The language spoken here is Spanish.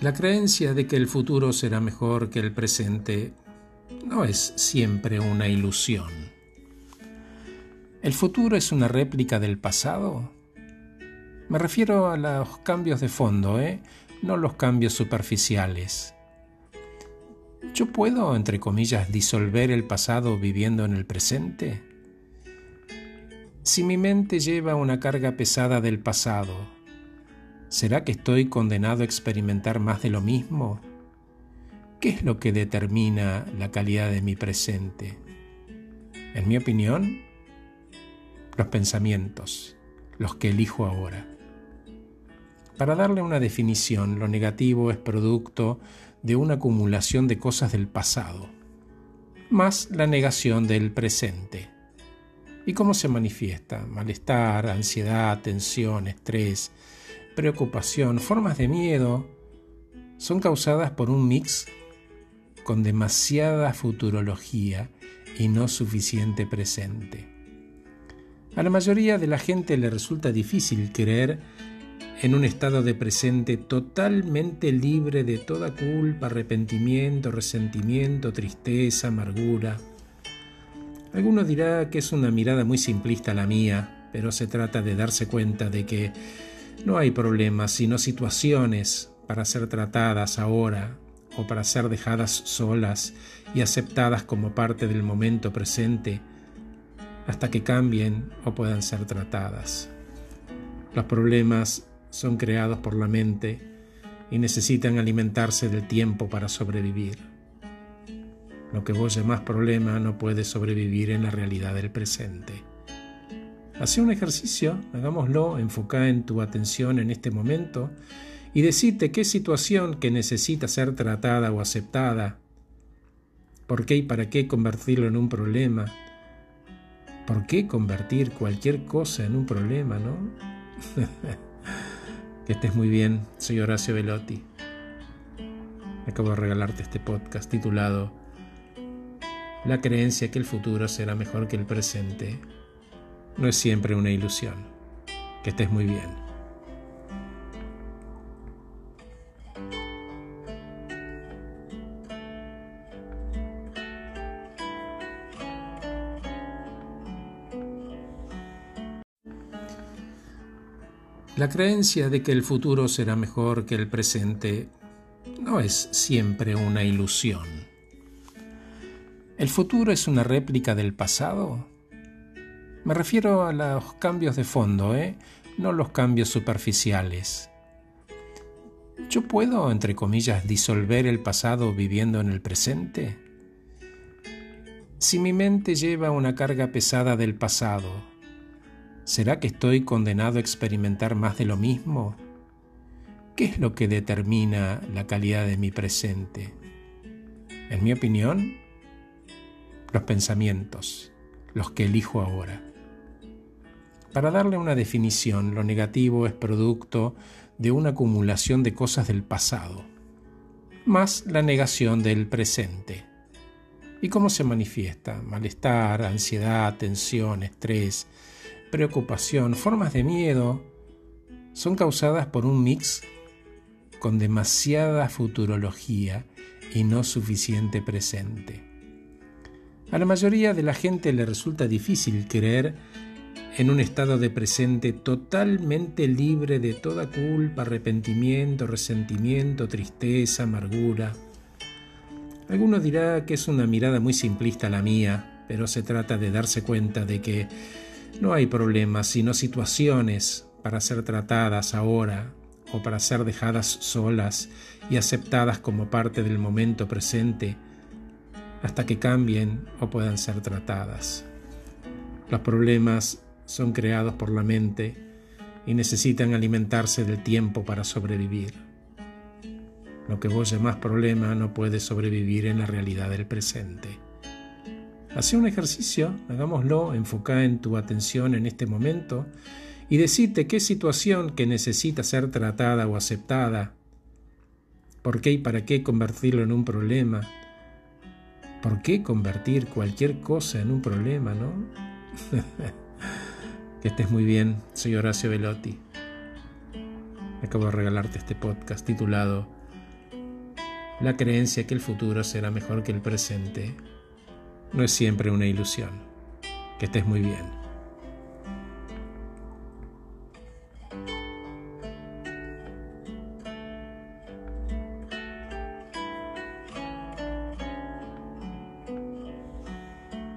La creencia de que el futuro será mejor que el presente no es siempre una ilusión. ¿El futuro es una réplica del pasado? Me refiero a los cambios de fondo, ¿eh? no los cambios superficiales. ¿Yo puedo, entre comillas, disolver el pasado viviendo en el presente? Si mi mente lleva una carga pesada del pasado, ¿Será que estoy condenado a experimentar más de lo mismo? ¿Qué es lo que determina la calidad de mi presente? En mi opinión, los pensamientos, los que elijo ahora. Para darle una definición, lo negativo es producto de una acumulación de cosas del pasado, más la negación del presente. ¿Y cómo se manifiesta? Malestar, ansiedad, tensión, estrés, preocupación, formas de miedo, son causadas por un mix con demasiada futurología y no suficiente presente. A la mayoría de la gente le resulta difícil creer en un estado de presente totalmente libre de toda culpa, arrepentimiento, resentimiento, tristeza, amargura. Alguno dirá que es una mirada muy simplista la mía, pero se trata de darse cuenta de que no hay problemas, sino situaciones para ser tratadas ahora o para ser dejadas solas y aceptadas como parte del momento presente hasta que cambien o puedan ser tratadas. Los problemas son creados por la mente y necesitan alimentarse del tiempo para sobrevivir. Lo que vos llamás problema no puede sobrevivir en la realidad del presente. Hace un ejercicio, hagámoslo, enfoca en tu atención en este momento y decirte qué situación que necesita ser tratada o aceptada, por qué y para qué convertirlo en un problema, por qué convertir cualquier cosa en un problema, ¿no? que estés muy bien, soy Horacio Velotti. Acabo de regalarte este podcast titulado La creencia que el futuro será mejor que el presente no es siempre una ilusión. Que estés muy bien. La creencia de que el futuro será mejor que el presente no es siempre una ilusión. ¿El futuro es una réplica del pasado? Me refiero a los cambios de fondo, ¿eh? no los cambios superficiales. ¿Yo puedo, entre comillas, disolver el pasado viviendo en el presente? Si mi mente lleva una carga pesada del pasado, ¿será que estoy condenado a experimentar más de lo mismo? ¿Qué es lo que determina la calidad de mi presente? En mi opinión, los pensamientos, los que elijo ahora. Para darle una definición, lo negativo es producto de una acumulación de cosas del pasado, más la negación del presente. ¿Y cómo se manifiesta? Malestar, ansiedad, tensión, estrés, preocupación, formas de miedo, son causadas por un mix con demasiada futurología y no suficiente presente. A la mayoría de la gente le resulta difícil creer en un estado de presente totalmente libre de toda culpa, arrepentimiento, resentimiento, tristeza, amargura. Alguno dirá que es una mirada muy simplista la mía, pero se trata de darse cuenta de que no hay problemas, sino situaciones para ser tratadas ahora o para ser dejadas solas y aceptadas como parte del momento presente hasta que cambien o puedan ser tratadas. Los problemas son creados por la mente y necesitan alimentarse del tiempo para sobrevivir. Lo que vos llamás problema no puede sobrevivir en la realidad del presente. Hace un ejercicio, hagámoslo, enfoca en tu atención en este momento y decirte qué situación que necesita ser tratada o aceptada, por qué y para qué convertirlo en un problema, por qué convertir cualquier cosa en un problema, ¿no? Que estés muy bien, soy Horacio Velotti. Acabo de regalarte este podcast titulado la creencia que el futuro será mejor que el presente no es siempre una ilusión. Que estés muy bien.